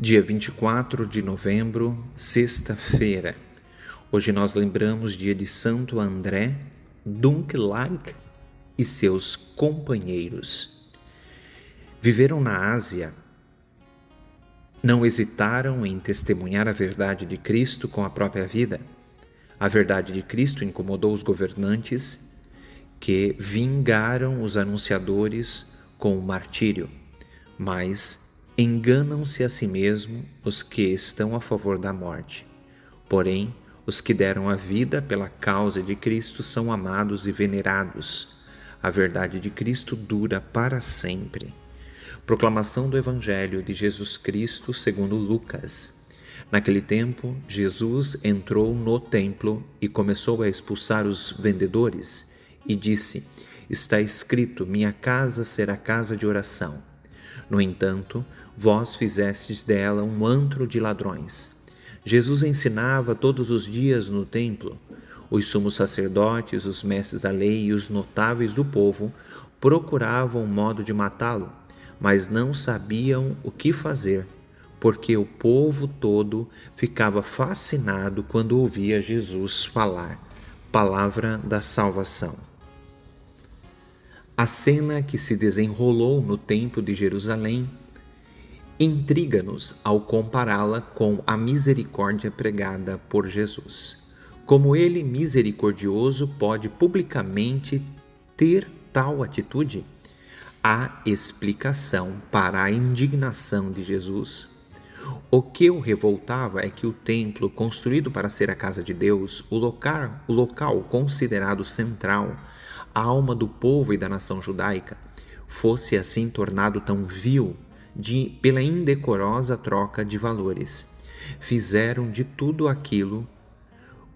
Dia 24 de novembro, sexta-feira. Hoje nós lembramos dia de Santo André Dunkelaik e seus companheiros. Viveram na Ásia, não hesitaram em testemunhar a verdade de Cristo com a própria vida. A verdade de Cristo incomodou os governantes que vingaram os anunciadores com o martírio, mas Enganam-se a si mesmo os que estão a favor da morte. Porém, os que deram a vida pela causa de Cristo são amados e venerados. A verdade de Cristo dura para sempre. Proclamação do Evangelho de Jesus Cristo segundo Lucas. Naquele tempo, Jesus entrou no templo e começou a expulsar os vendedores e disse: Está escrito: Minha casa será casa de oração. No entanto, vós fizestes dela um antro de ladrões. Jesus ensinava todos os dias no templo. Os sumos sacerdotes, os mestres da lei e os notáveis do povo procuravam um modo de matá-lo, mas não sabiam o que fazer, porque o povo todo ficava fascinado quando ouvia Jesus falar. Palavra da salvação. A cena que se desenrolou no Templo de Jerusalém intriga-nos ao compará-la com a misericórdia pregada por Jesus. Como ele, misericordioso, pode publicamente ter tal atitude? Há explicação para a indignação de Jesus. O que o revoltava é que o templo, construído para ser a casa de Deus, o local, o local considerado central, a alma do povo e da nação judaica, fosse assim tornado tão vil de, pela indecorosa troca de valores. Fizeram de tudo aquilo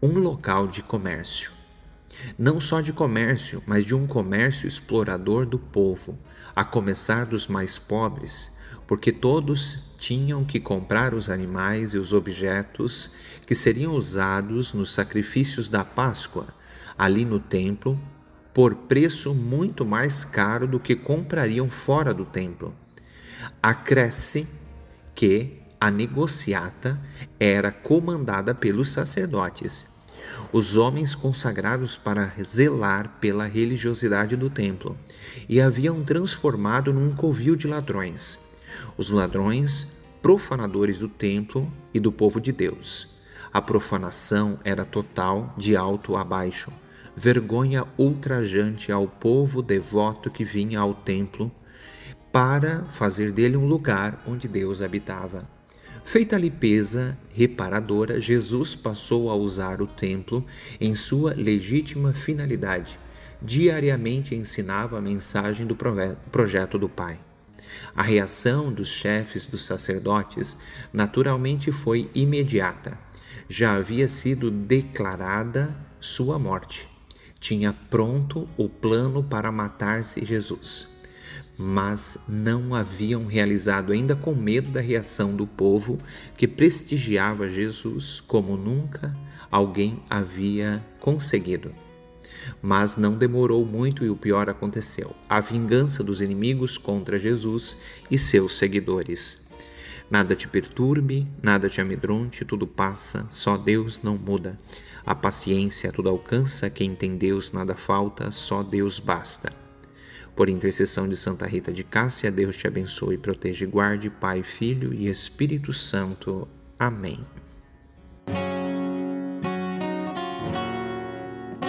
um local de comércio. Não só de comércio, mas de um comércio explorador do povo, a começar dos mais pobres, porque todos tinham que comprar os animais e os objetos que seriam usados nos sacrifícios da Páscoa, ali no templo, por preço muito mais caro do que comprariam fora do templo. Acresce que a negociata era comandada pelos sacerdotes, os homens consagrados para zelar pela religiosidade do templo, e haviam transformado num covil de ladrões. Os ladrões, profanadores do templo e do povo de Deus. A profanação era total, de alto a baixo, vergonha ultrajante ao povo devoto que vinha ao templo para fazer dele um lugar onde Deus habitava. Feita a limpeza reparadora, Jesus passou a usar o templo em sua legítima finalidade. Diariamente ensinava a mensagem do projeto do Pai. A reação dos chefes dos sacerdotes naturalmente foi imediata. Já havia sido declarada sua morte. Tinha pronto o plano para matar-se Jesus mas não haviam realizado ainda com medo da reação do povo que prestigiava Jesus como nunca alguém havia conseguido. Mas não demorou muito e o pior aconteceu: a vingança dos inimigos contra Jesus e seus seguidores. Nada te perturbe, nada te amedronte, tudo passa, só Deus não muda. A paciência tudo alcança, quem tem Deus nada falta, só Deus basta. Por intercessão de Santa Rita de Cássia, Deus te abençoe, proteja e guarde, Pai, Filho e Espírito Santo. Amém.